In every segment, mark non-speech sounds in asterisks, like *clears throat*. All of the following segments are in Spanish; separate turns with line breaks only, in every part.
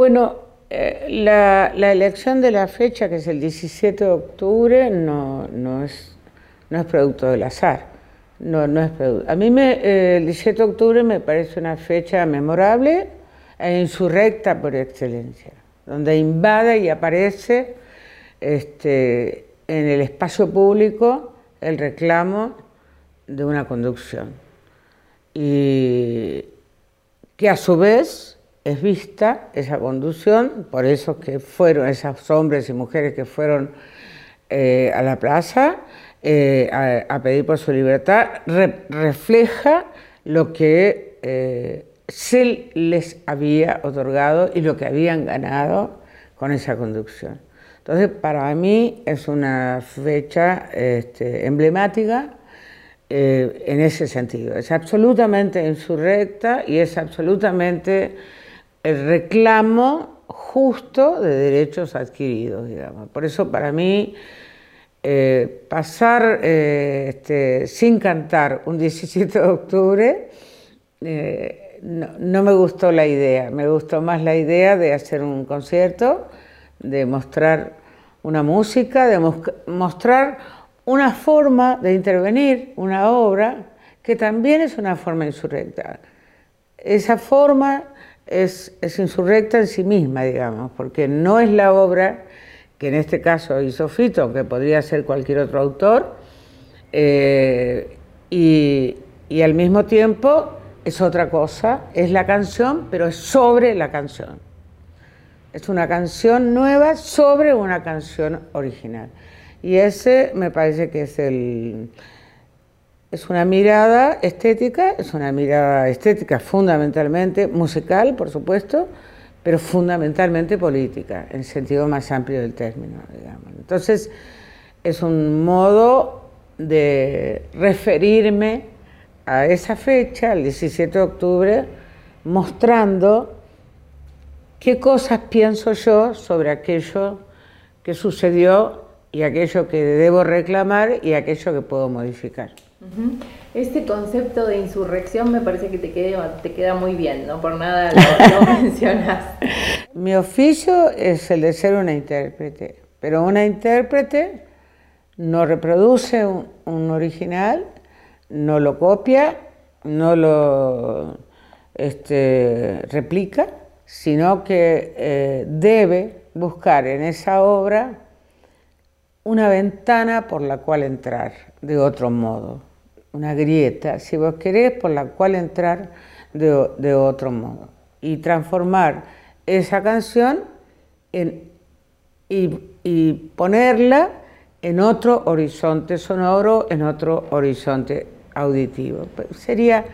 Bueno, eh, la, elección de la fecha, que es el 17 de octubre, no, no, es, no es producto del azar. No, no es A mí me, eh, el 17 de octubre me parece una fecha memorable e insurrecta por excelencia, donde invade y aparece este, en el espacio público el reclamo de una conducción. Y que a su vez es vista esa conducción por esos que fueron, esos hombres y mujeres que fueron eh, a la plaza eh, a, pedir por su libertad, refleja lo que eh, se les había otorgado y lo que habían ganado con esa conducción. Entonces, para mí es una fecha este, emblemática en ese sentido. Es absolutamente insurrecta y es absolutamente el reclamo justo de derechos adquiridos, digamos. Por eso para mí eh, pasar eh, este, sin cantar un *laughs* 17 de octubre eh, no, me gustó la idea, me gustó más la idea de hacer un concierto, de mostrar una música, de mostrar una forma de intervenir, una obra que también es una forma insurrecta. Esa forma es, insurrecta en sí misma, digamos, porque no es la obra que en este caso hizo Fito, que podría ser cualquier otro autor, eh, y, al mismo tiempo es otra cosa, es la canción, pero es sobre la canción. Es una canción nueva sobre una canción original. Y ese me parece que es el, es una mirada estética, es una mirada estética fundamentalmente musical, por supuesto, pero fundamentalmente política, en sentido más amplio del término, digamos. Entonces, es un modo de referirme a esa fecha, el 17 de octubre, mostrando qué cosas pienso yo sobre aquello que sucedió y aquello que debo reclamar y aquello que puedo modificar.
Este concepto de insurrección me parece que te queda, te queda muy bien, no por nada lo, *laughs* mencionas.
Mi oficio es el de ser una intérprete, pero una intérprete no reproduce un, original, no lo copia, no lo este, replica, sino que eh, debe buscar en esa obra una ventana por la cual entrar de otro modo una grieta, si vos querés, por la cual entrar de, otro modo y transformar esa canción en, y, ponerla en otro horizonte sonoro, en otro horizonte auditivo. Pues sería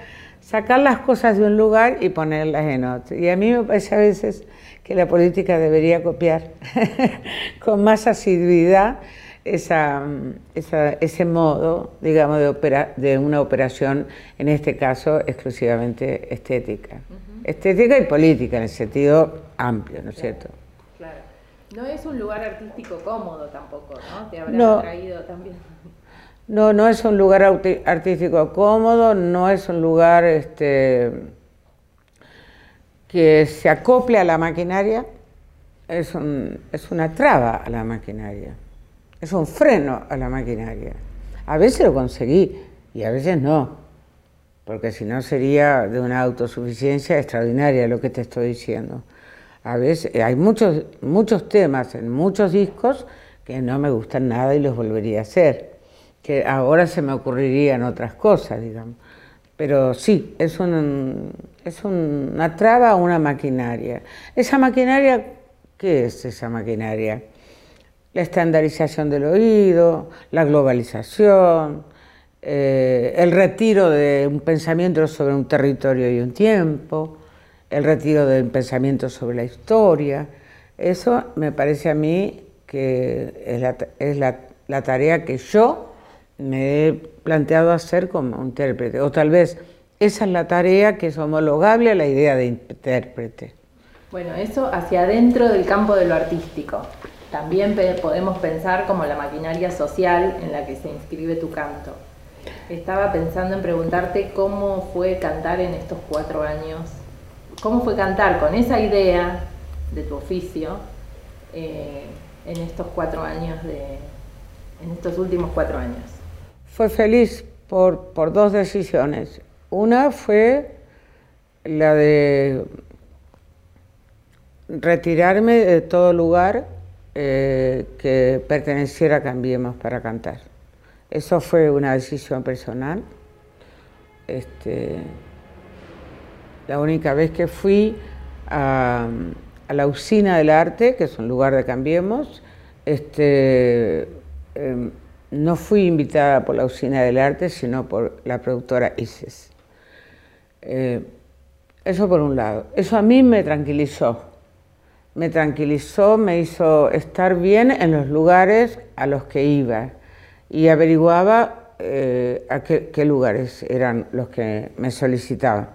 sacar las cosas de un lugar y ponerlas en otro. Y a mí me parece a veces que la política debería copiar *laughs* con más asiduidad esa, ese modo, digamos, de, de una operación, en este caso, exclusivamente estética. Estética y política, en el sentido amplio, ¿no es cierto?
Claro. No es un lugar artístico cómodo tampoco, ¿no? Te habrá traído también.
No, no es un lugar artístico cómodo, no es un lugar este, que se acople a la maquinaria, es, un, es una traba a la maquinaria es un freno a la maquinaria. A veces lo conseguí y a veces no, porque si no sería de una autosuficiencia extraordinaria lo que te estoy diciendo. A veces hay muchos, muchos temas en muchos discos que no me gustan nada y los volvería a hacer, que ahora se me ocurrirían otras cosas, digamos. Pero sí, es, un, es una traba a una maquinaria. ¿Esa maquinaria qué es esa maquinaria? La estandarización del oído, la globalización, eh, el retiro de un pensamiento sobre un territorio y un tiempo, el retiro del pensamiento sobre la historia. Eso me parece a mí que es la, tarea que yo me he planteado hacer como intérprete, o tal vez esa es la tarea que es homologable a la idea de intérprete.
Bueno, eso hacia adentro del campo de lo artístico. También podemos pensar como la maquinaria social en la que se inscribe tu canto. Estaba pensando en preguntarte cómo fue cantar en estos cuatro años, cómo fue cantar con esa idea de tu oficio eh, en estos cuatro años de, en estos últimos cuatro años?
Fue feliz por, por dos decisiones. Una fue la de retirarme de todo lugar eh, que perteneciera a Cambiemos para cantar. Eso fue una decisión personal. Este, la única vez que fui a, la usina del arte, que es un lugar de Cambiemos, este, em, no fui invitada por la usina del arte, sino por la productora ISIS. Eh, eso por un lado. Eso a mí me tranquilizó. Me tranquilizó, me hizo estar bien en los lugares a los que iba y averiguaba eh, a qué, lugares eran los que me solicitaban.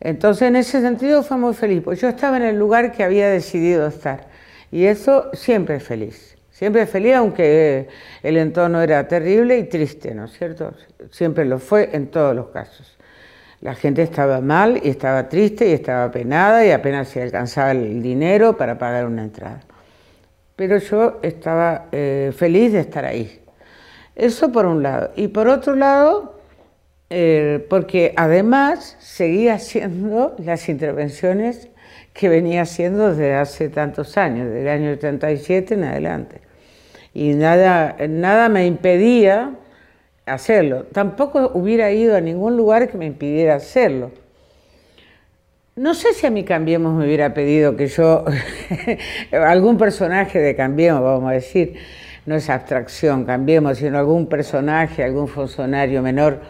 Entonces, en ese sentido fue muy feliz, porque yo estaba en el lugar que había decidido estar. Y eso siempre es feliz. Siempre feliz, aunque el entorno era terrible y triste, ¿no es cierto? Siempre lo fue en todos los casos. La gente estaba mal y estaba triste y estaba penada y apenas se alcanzaba el dinero para pagar una entrada. Pero yo estaba eh, feliz de estar ahí. Eso por un lado. Y por otro lado, eh, porque además seguía haciendo las intervenciones que venía haciendo desde hace tantos años, del año 37 en adelante. Y nada, nada me impedía hacerlo. Tampoco hubiera ido a ningún lugar que me impidiera hacerlo. No sé si a mí Cambiemos me hubiera pedido que yo, *laughs* algún personaje de Cambiemos, vamos a decir, no es abstracción, Cambiemos, sino algún personaje, algún funcionario menor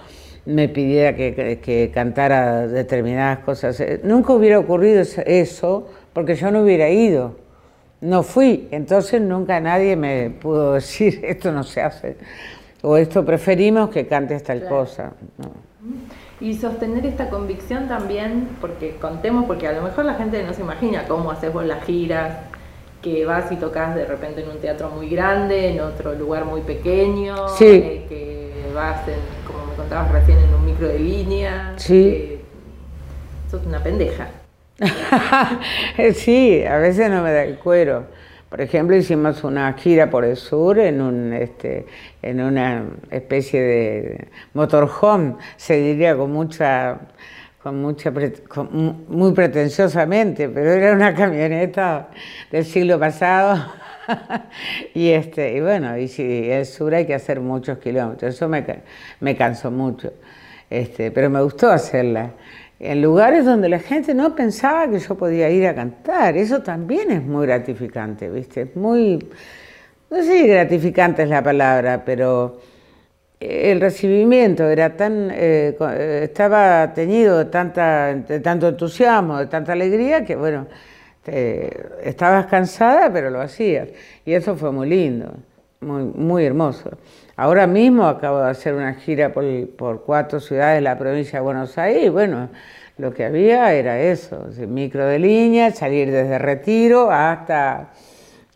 me pidiera que, cantara determinadas cosas. Eh, nunca hubiera ocurrido eso porque yo no hubiera ido. No fui, entonces nunca nadie me pudo *laughs* decir esto no se hace. O esto preferimos que cantes tal cosa.
Y sostener esta convicción también, porque contemos, porque a lo mejor la gente no se imagina cómo haces vos las giras, que vas y tocas de repente en un teatro muy grande, en otro lugar muy pequeño, eh, que vas, como me contabas recién, en un micro de línea.
Sí.
sos una pendeja. *laughs*
sí, a veces no me da el cuero. Por ejemplo, hicimos una gira por el sur en, un, este, en una especie de motorhome, se diría con mucha, con mucha muy pretenciosamente, pero era una camioneta del siglo pasado. *laughs* y, este, y bueno, y si el sur hay que hacer muchos kilómetros, eso me, me cansó mucho, este, pero me gustó hacerla en lugares donde la gente no pensaba que yo podía ir a cantar. Eso también es muy gratificante, ¿viste? Muy, no sé si gratificante es la palabra, pero el recibimiento era tan, eh, eh, estaba teñido de, tanta, de tanto entusiasmo, de tanta alegría, que bueno, estabas cansada, pero lo hacías. Y eso fue muy lindo, muy, muy hermoso. Ahora mismo acabo de hacer una gira por, cuatro ciudades de la provincia de Buenos Aires bueno, lo que había era eso, micro de línea, salir desde Retiro hasta,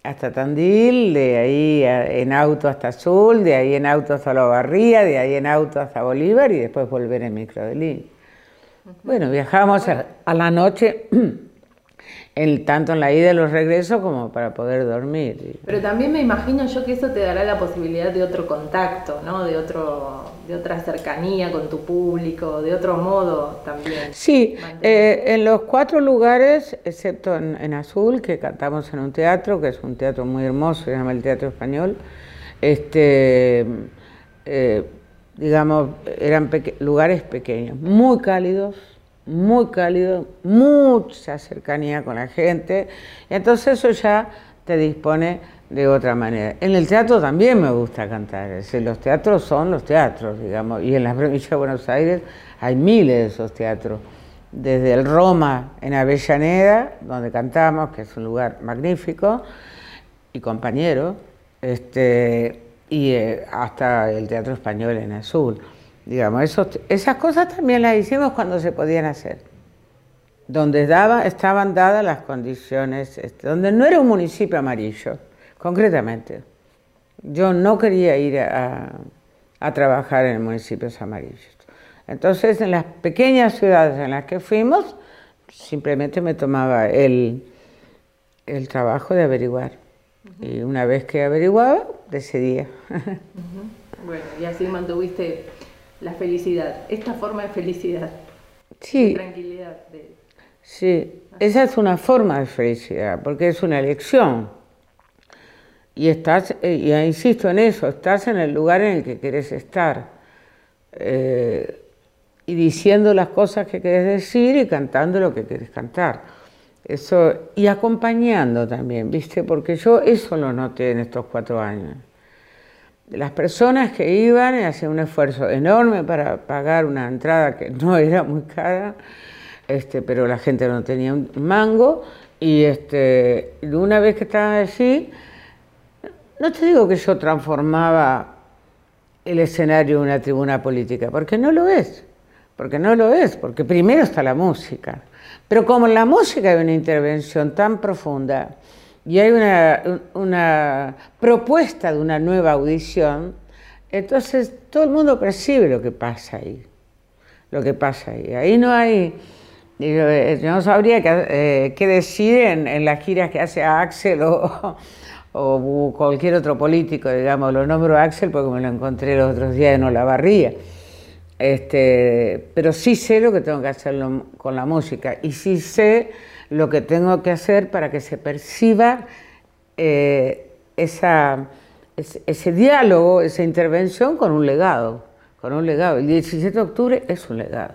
hasta Tandil, de ahí en auto hasta Azul, de ahí en auto hasta La Barría, de ahí en auto hasta Bolívar y después volver en micro de línea. Bueno, viajamos a la noche *clears throat* tanto en la ida y los regresos como para poder dormir.
Pero también me imagino yo que eso te dará la posibilidad de otro contacto, ¿no? de, otro, de otra cercanía con tu público, de otro modo también.
Sí, eh, en los cuatro lugares, excepto en, Azul, que cantamos en un teatro, que es un teatro muy hermoso, se llama el Teatro Español, este, eh, digamos, eran lugares pequeños, muy cálidos muy cálido, mucha cercanía con la gente, entonces eso ya te dispone de otra manera. En el teatro también me gusta cantar, los teatros son los teatros, digamos, y en la *laughs* provincia de Buenos Aires hay miles de esos teatros, desde el Roma en Avellaneda, donde cantamos, que es un lugar magnífico, y compañero, este, y eh, hasta el Teatro Español en Azul. Digamos, esas cosas también las hicimos cuando se podían hacer, donde daba, estaban dadas las condiciones, este, donde no era un municipio amarillo, concretamente. Yo no quería ir a, trabajar en municipios amarillos. Entonces, en las pequeñas ciudades en las que fuimos, simplemente me tomaba el, el trabajo de averiguar. Y una vez que averiguaba, decidía. *laughs*
Bueno, y así mantuviste la felicidad, esta forma de felicidad.
Sí.
De tranquilidad.
Sí, esa es una forma de felicidad, porque es una elección. Y estás, eh, y insisto en eso, estás en el lugar en el que quieres estar. Eh, y diciendo las cosas que quieres decir y cantando lo que quieres cantar. Eso, y acompañando también, ¿viste? Porque yo eso lo noté en estos cuatro años. Las personas que iban hacían un esfuerzo enorme para pagar una entrada que no *laughs* era muy cara, este, pero la gente no tenía un mango, y este, una vez que estaban allí, no te digo que yo transformaba el escenario en una tribuna política, porque no lo es, porque no lo es, porque primero está la música. Pero como la música hay una intervención tan profunda y hay una, una propuesta de una nueva audición, entonces todo el mundo percibe lo que pasa ahí, lo que pasa ahí. Ahí no hay, yo no sabría qué, eh, qué decir en, en, las giras que hace Axel o, *laughs* o cualquier otro político, digamos, lo nombro Axel porque me lo encontré los otros días en Olavarría. Este, pero sí sé lo que tengo que hacer con la música y sí sé lo que tengo que hacer para que se perciba eh, esa, ese, ese, diálogo, esa intervención con un legado, con un legado. El 17 de octubre es un legado.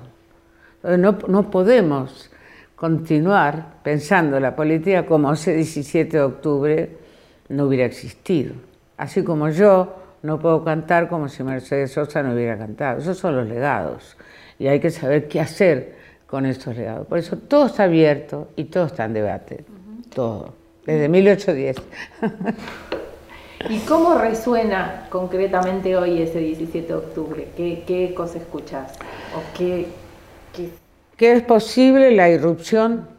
No, no podemos continuar pensando la política como ese 17 de octubre no hubiera existido. Así como yo no puedo cantar como si Mercedes Sosa no hubiera cantado. Esos son los legados. Y hay que saber qué hacer con estos legados. Por eso todo está abierto y todo está en debate. Todo. Desde 1810. *laughs*
¿Y cómo resuena concretamente hoy ese 17 de octubre? ¿Qué, qué cosa escuchas? ¿O qué, qué...
Que es posible la irrupción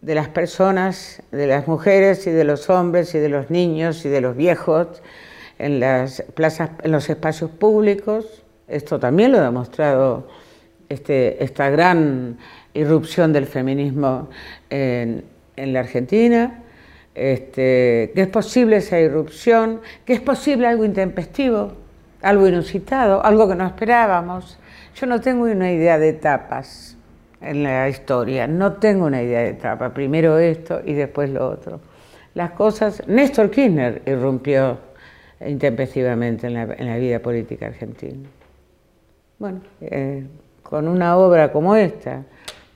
de las personas, de las mujeres y de los hombres y de los niños y de los viejos en las plazas, en los espacios públicos. Esto también lo ha demostrado este, esta gran irrupción del feminismo en, la Argentina. Este, que es posible esa irrupción, que es posible algo intempestivo, algo inusitado, algo que no esperábamos. Yo no tengo una idea de etapas en la historia. No tengo una idea de etapa, primero esto y después lo otro. Las cosas, Néstor Kirchner irrumpió intempestivamente en la, en la vida política argentina. Bueno, eh, con una obra como esta,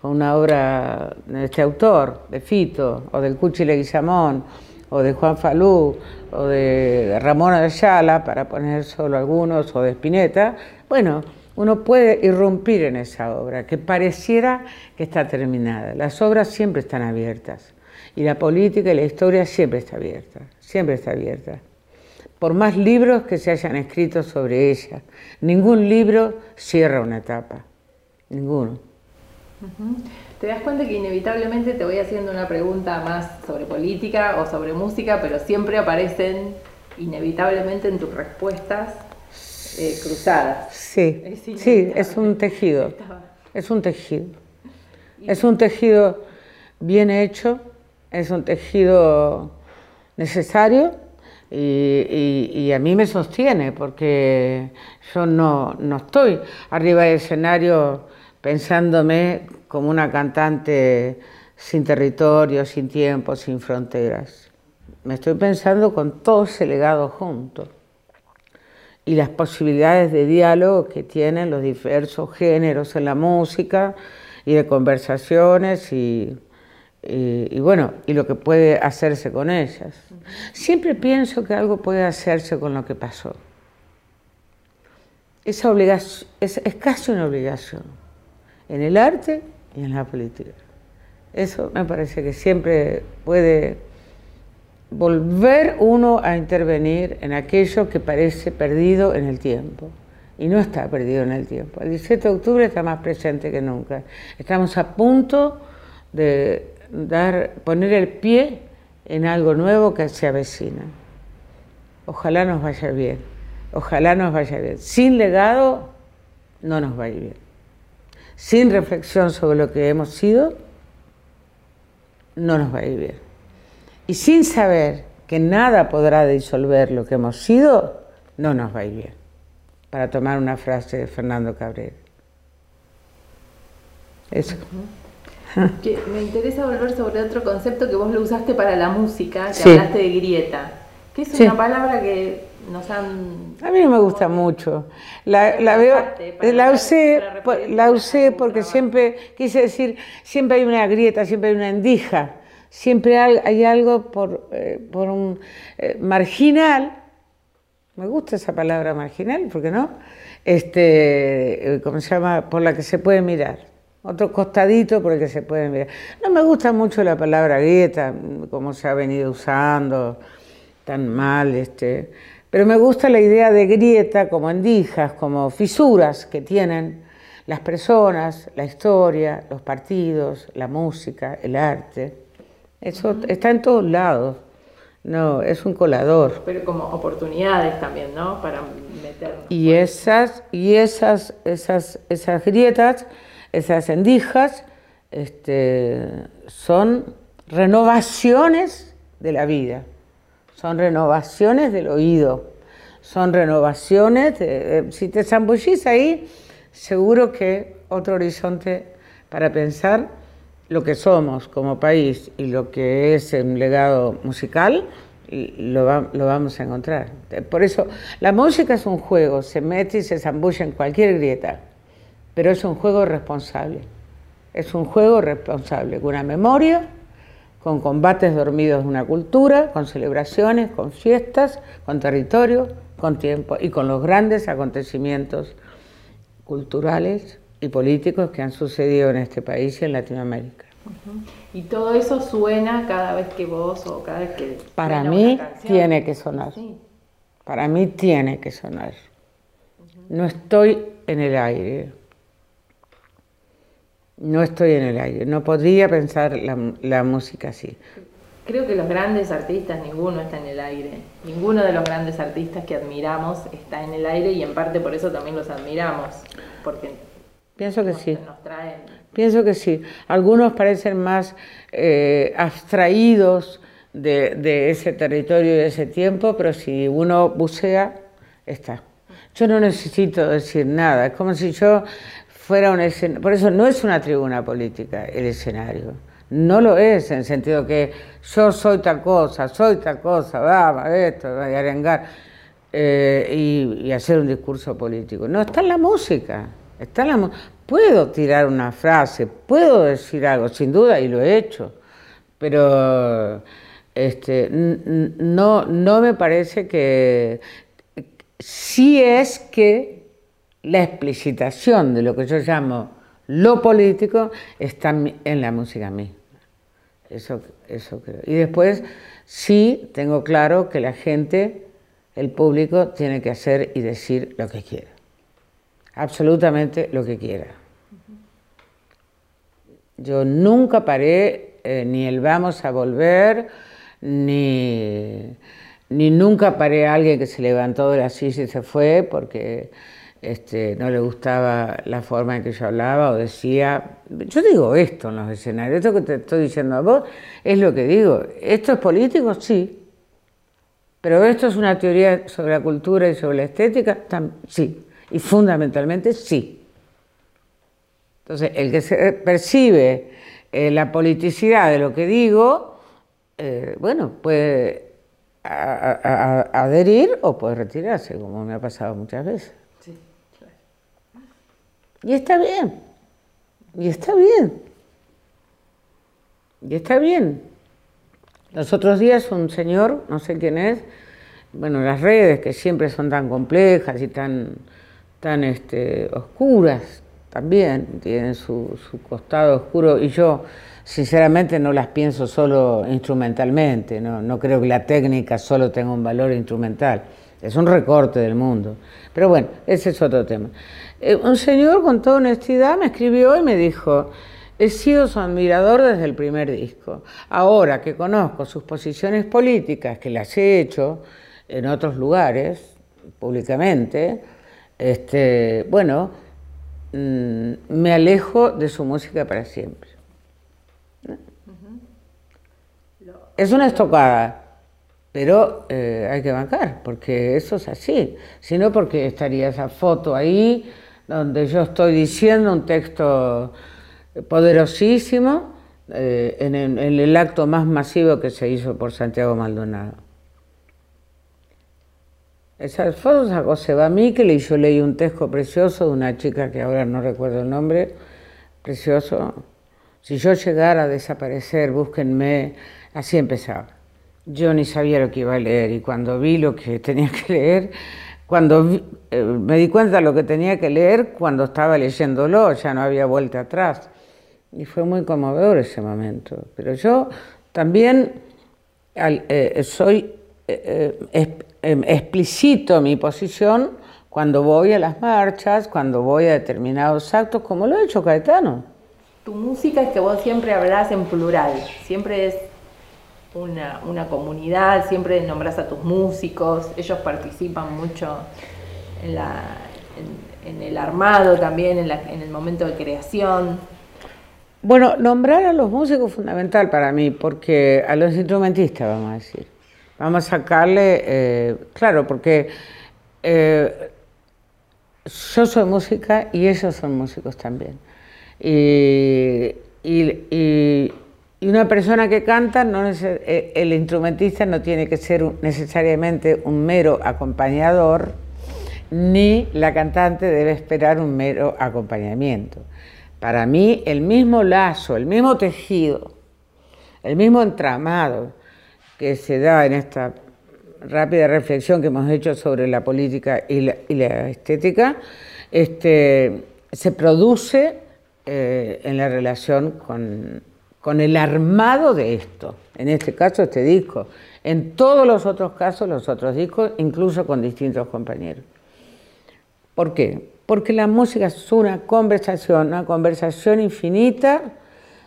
con una obra de este autor, de Fito, o del Cuchi Leguizamón, o de Juan Falú, o de Ramón Ayala, para poner solo algunos, o de Spinetta, bueno, uno puede irrumpir en esa obra, que pareciera que está terminada. Las obras siempre están abiertas y la política y la historia siempre está abierta, siempre está abierta. Por más libros que se hayan escrito sobre ella, ningún libro cierra una etapa, ninguno.
Te das cuenta que inevitablemente te voy haciendo una pregunta más sobre política o sobre música, pero siempre aparecen inevitablemente en tus respuestas eh, cruzadas.
Sí, sí, es un tejido. Es un tejido. Es un tejido bien hecho, es un tejido necesario y, a mí me sostiene porque yo no, no estoy arriba del escenario pensándome como una cantante sin territorio, sin tiempo, sin fronteras. Me estoy pensando con todo ese legado junto y las posibilidades de diálogo que tienen los diversos géneros en la música y de conversaciones y, bueno, y lo que puede hacerse con ellas. Siempre pienso que algo puede hacerse con lo que pasó. Es casi una obligación en el arte y en la política. Eso me parece que siempre puede volver uno a intervenir en aquello que parece perdido en el tiempo. Y no está perdido en el tiempo. El 17 de octubre está más presente que nunca. Estamos a punto de dar, poner el pie en algo nuevo que se avecina. Ojalá nos vaya bien. Ojalá nos vaya bien. Sin legado no nos va a ir bien. Sin reflexión sobre lo que hemos sido, no nos va a ir bien. Y sin saber que nada podrá disolver lo que hemos sido, no nos va a ir bien. Para tomar una frase de Fernando Cabrera. Eso.
me interesa volver sobre otro concepto que vos lo usaste para la música, que hablaste de grieta, que es una palabra que nos han...
A mí no me gusta mucho. La, la veo, la usé, la usé porque siempre, quise decir, siempre hay una grieta, siempre hay una endija, siempre hay, algo por, eh, por un eh, marginal, me gusta esa palabra marginal, ¿por qué no? Este, eh, ¿cómo se llama? Por la que se puede mirar otro costadito por el que se puede mirar. No me gusta mucho la palabra grieta, como se ha venido usando tan mal, este, pero me gusta la idea de grieta como endijas, como fisuras que tienen las personas, la historia, los partidos, la música, el arte. Eso está en todos lados. No, es un colador.
Pero como oportunidades también, ¿no? Para meternos.
Y esas, y esas, esas, esas grietas esas endijas este, son renovaciones de la vida, son renovaciones del oído, son renovaciones, si te zambullís ahí, seguro que otro horizonte para pensar lo que somos como país y lo que es un legado musical, lo, lo, vamos a encontrar. Por eso, la música es un juego, se mete y se zambulla en cualquier grieta pero es un juego responsable. Es un juego responsable, una memoria, con combates dormidos de una cultura, con celebraciones, con fiestas, con territorio, con tiempo y con los grandes acontecimientos culturales y políticos que han sucedido en este país y en Latinoamérica.
Y todo eso suena cada vez que vos o cada vez que...
Para mí tiene que sonar. Para mí tiene que sonar. No estoy en el aire no estoy en el aire, no podría pensar la, música así.
Creo que los grandes artistas, ninguno está en el aire. Ninguno de los grandes artistas que admiramos está en el aire y en parte por eso también los admiramos. Porque
Pienso que sí. Pienso que sí. Algunos parecen más eh, abstraídos de, de, ese territorio y de ese tiempo, pero si uno bucea, está. Yo no necesito decir nada. Es como si yo fuera un escenario. Por eso no es una tribuna política el escenario. No lo es, en el sentido que yo soy tal cosa, soy tal cosa, vamos, esto, y arengar eh, y, hacer un discurso político. No, está en la música. Está en la puedo tirar una frase, puedo decir algo, sin duda, y lo he hecho, pero este, no, no me parece que. Sí es que la explicitación de lo que yo llamo lo político está en la música misma. Eso, eso creo. Y después sí tengo claro que la gente, el público, tiene que hacer y decir lo que quiera. Absolutamente lo que quiera. Yo nunca paré eh, ni el vamos a volver, ni, ni nunca paré a alguien que se levantó de la silla y se fue, porque este, no le gustaba la forma en que yo hablaba o decía, yo digo esto en los escenarios, esto que te estoy diciendo a vos es lo que digo, ¿esto es político? Sí, pero esto es una teoría sobre la cultura y sobre la estética, sí, y fundamentalmente sí. Entonces, el que se percibe eh, la politicidad de lo que digo, eh, bueno, puede adherir o puede retirarse, como me ha pasado muchas veces. Y está bien. Y está bien. Y está bien. Los otros días un señor, no sé quién es, bueno, las redes que siempre son tan complejas y tan, tan este, oscuras también, tienen su, su costado oscuro y yo sinceramente no las pienso solo instrumentalmente, no, no creo que la técnica solo tenga un valor instrumental, es un recorte del mundo. Pero bueno, ese es otro tema. Eh, un señor con toda honestidad me escribió y me dijo, he sido su admirador desde el primer disco. Ahora que conozco sus posiciones políticas, que las he hecho en otros lugares, públicamente, este, bueno, mm, me alejo de su música para siempre. Es una estocada, pero eh, hay que bancar, porque eso es así. Si no, porque estaría esa foto ahí donde yo estoy diciendo un texto poderosísimo eh, en, el, acto más masivo que se hizo por Santiago Maldonado. Esas fotos sacó Seba Miquel y yo leí un texto precioso de una chica que ahora no recuerdo el nombre, precioso. Si yo llegara a desaparecer, búsquenme, así empezaba. Yo ni sabía lo que iba a leer y cuando vi lo que tenía que leer, cuando eh, me di cuenta de lo que tenía que leer, cuando estaba leyéndolo, ya no había vuelta atrás. Y fue muy conmovedor ese momento. Pero yo también eh, soy eh, em, explicito mi posición cuando voy a las marchas, cuando voy a determinados actos, como lo ha hecho Caetano.
Tu música es que vos siempre hablas en plural, siempre es una, comunidad, siempre nombras a tus músicos, ellos participan mucho en, el armado también, en, el momento de creación.
Bueno, nombrar a los músicos es fundamental para mí, porque a los instrumentistas, vamos a decir. Vamos a sacarle, eh, claro, porque eh, yo soy música y ellos son músicos también. y una persona que canta, eh, el instrumentista no tiene que ser necesariamente un mero acompañador, ni la cantante debe esperar un mero acompañamiento. Para mí, el mismo lazo, el mismo tejido, el mismo entramado que se da en esta rápida reflexión que hemos hecho sobre la política y la, estética, este, se produce eh, en la relación con, con el armado de esto, en este caso este disco, en todos los otros casos los otros discos, incluso con distintos compañeros. ¿Por qué? Porque la música es una conversación, una conversación infinita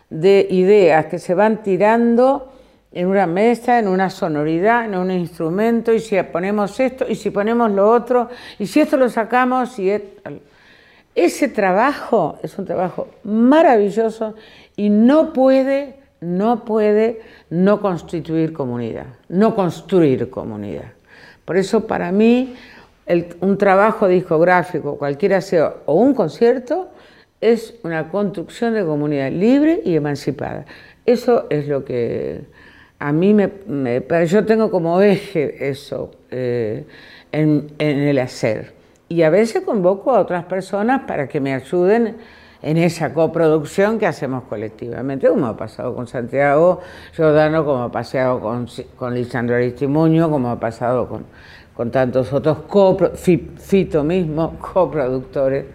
de ideas que se van tirando en una mesa, en una sonoridad, en un instrumento, y si ponemos esto, y si ponemos lo otro, y si esto lo sacamos, y ese trabajo es un trabajo maravilloso y no puede, no puede no constituir comunidad, no construir comunidad. Por eso para mí un trabajo discográfico, cualquiera sea, o un concierto, es una construcción de comunidad libre y emancipada. Eso es lo que a mí me, yo tengo como eje eso eh, en el hacer. Y a veces convoco a otras personas para que me ayuden en esa coproducción que hacemos colectivamente, como ha pasado con Santiago Giordano, como ha pasado con, con Lisandro Aristimuño, como ha pasado con, con tantos otros, Fito mismo, *laughs* coproductores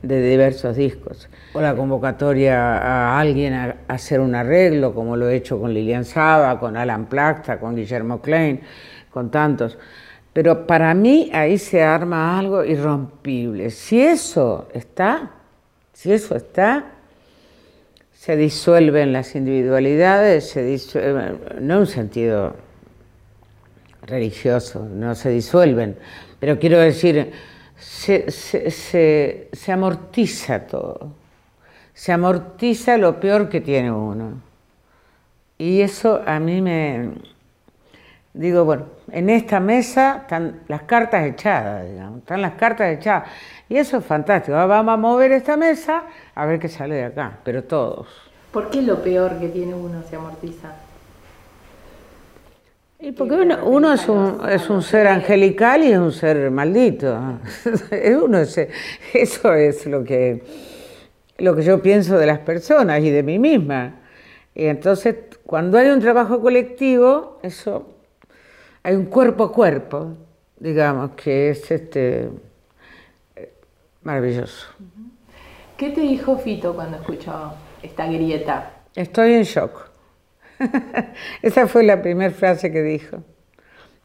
de diversos discos. O la convocatoria a alguien a, hacer un arreglo, como lo he hecho con Lilian Saba, con Alan Plasta, con Guillermo Klein, con tantos. Pero para mí ahí se arma algo irrompible. Si eso está, si eso está, se disuelven las individualidades, no en un sentido religioso, no se disuelven, pero quiero decir, se, amortiza todo, se amortiza lo peor que tiene uno. Y eso a mí me, digo, bueno, en esta mesa están las cartas echadas, digamos, están las cartas echadas. Y eso es fantástico. Vamos a mover esta mesa a ver qué sale de acá, pero todos.
¿Por qué lo peor que tiene uno se amortiza?
Y porque uno, es, un, es un ser angelical y es un ser maldito. *laughs* uno eso es lo que, lo que yo pienso de las personas y de mí misma. Y entonces, cuando hay un trabajo colectivo, eso hay un cuerpo a cuerpo, digamos, que es este Maravilloso.
¿Qué te dijo Fito cuando escuchó esta grieta?
Estoy en shock. *laughs* Esa fue la primera frase que dijo.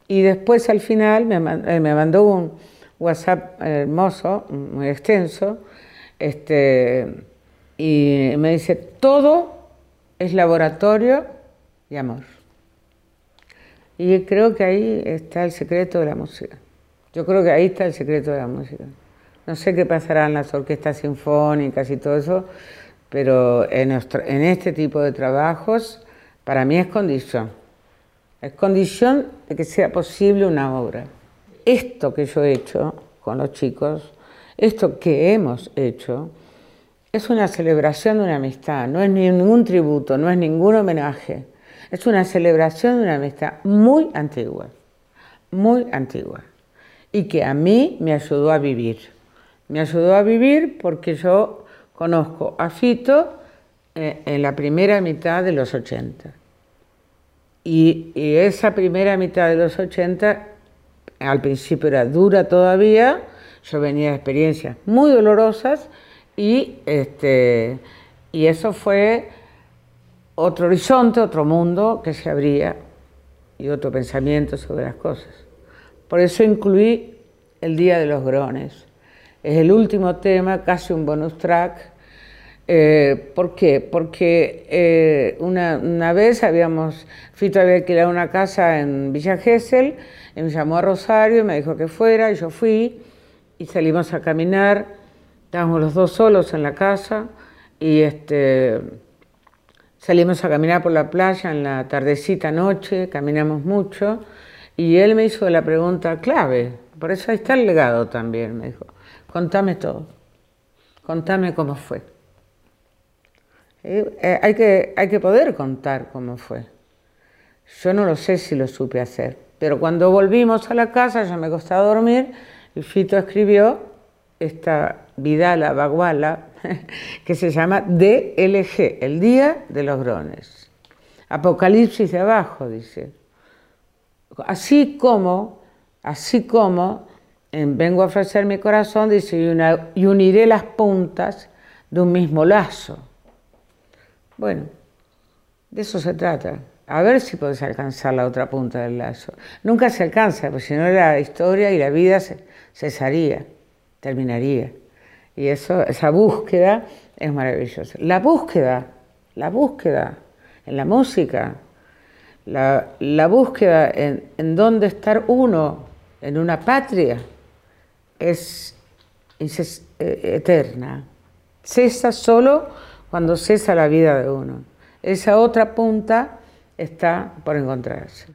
Y después al final me, eh, mandó un WhatsApp hermoso, muy extenso, este, y me dice, todo es laboratorio y amor. Y creo que ahí está el secreto de la música. Yo creo que ahí está el secreto de la música. No sé qué pasará en las orquestas sinfónicas y todo eso, pero en, este tipo de trabajos para mí es condición. es condición de que sea posible una obra. Esto que yo he hecho con los chicos, esto que hemos hecho, es una celebración de una amistad, no es ningún tributo, no es ningún homenaje, es una celebración de una amistad muy antigua, muy antigua, y que a mí me ayudó a vivir. Me ayudó a vivir porque yo conozco a Fito eh, en la primera mitad de los 80. Y, esa primera mitad de los 80, al principio era dura todavía, yo venía de experiencias muy dolorosas y, este, y eso fue otro horizonte, otro mundo que se abría y otro pensamiento sobre las cosas. Por eso incluí el Día de los Grones. Es el último tema, casi un bonus track, eh, ¿Por qué? Porque eh, una, vez habíamos, Fito había alquilado una casa en Villa Gesell, y me llamó a Rosario y me dijo que fuera, y yo fui, y salimos a caminar, estábamos los dos solos en la casa, y este, salimos a caminar por la playa en la tardecita noche, caminamos mucho, y él me hizo la pregunta clave, por eso ahí está el legado también, me dijo, contame todo, contame cómo fue. Eh, hay, que, hay que poder contar cómo fue. Yo no lo sé si lo supe hacer, pero cuando volvimos a la casa, yo me costaba dormir, y Fito escribió esta Vidala Baguala, *laughs* que se llama DLG, el Día de los Grones. Apocalipsis de abajo, dice. Así como, así como, en Vengo a ofrecer mi corazón, dice, y uniré las puntas de un mismo lazo. Bueno, de eso se trata. A ver si puedes alcanzar la otra punta del lazo. Nunca se alcanza, porque si no la historia y la vida cesaría, terminaría. Y eso, esa búsqueda es maravillosa. La búsqueda, la búsqueda en la música, la, búsqueda en, en dónde estar uno en una patria es, es eh, eterna. Cesa solo cuando cesa la vida de uno. Esa otra punta está por encontrarse.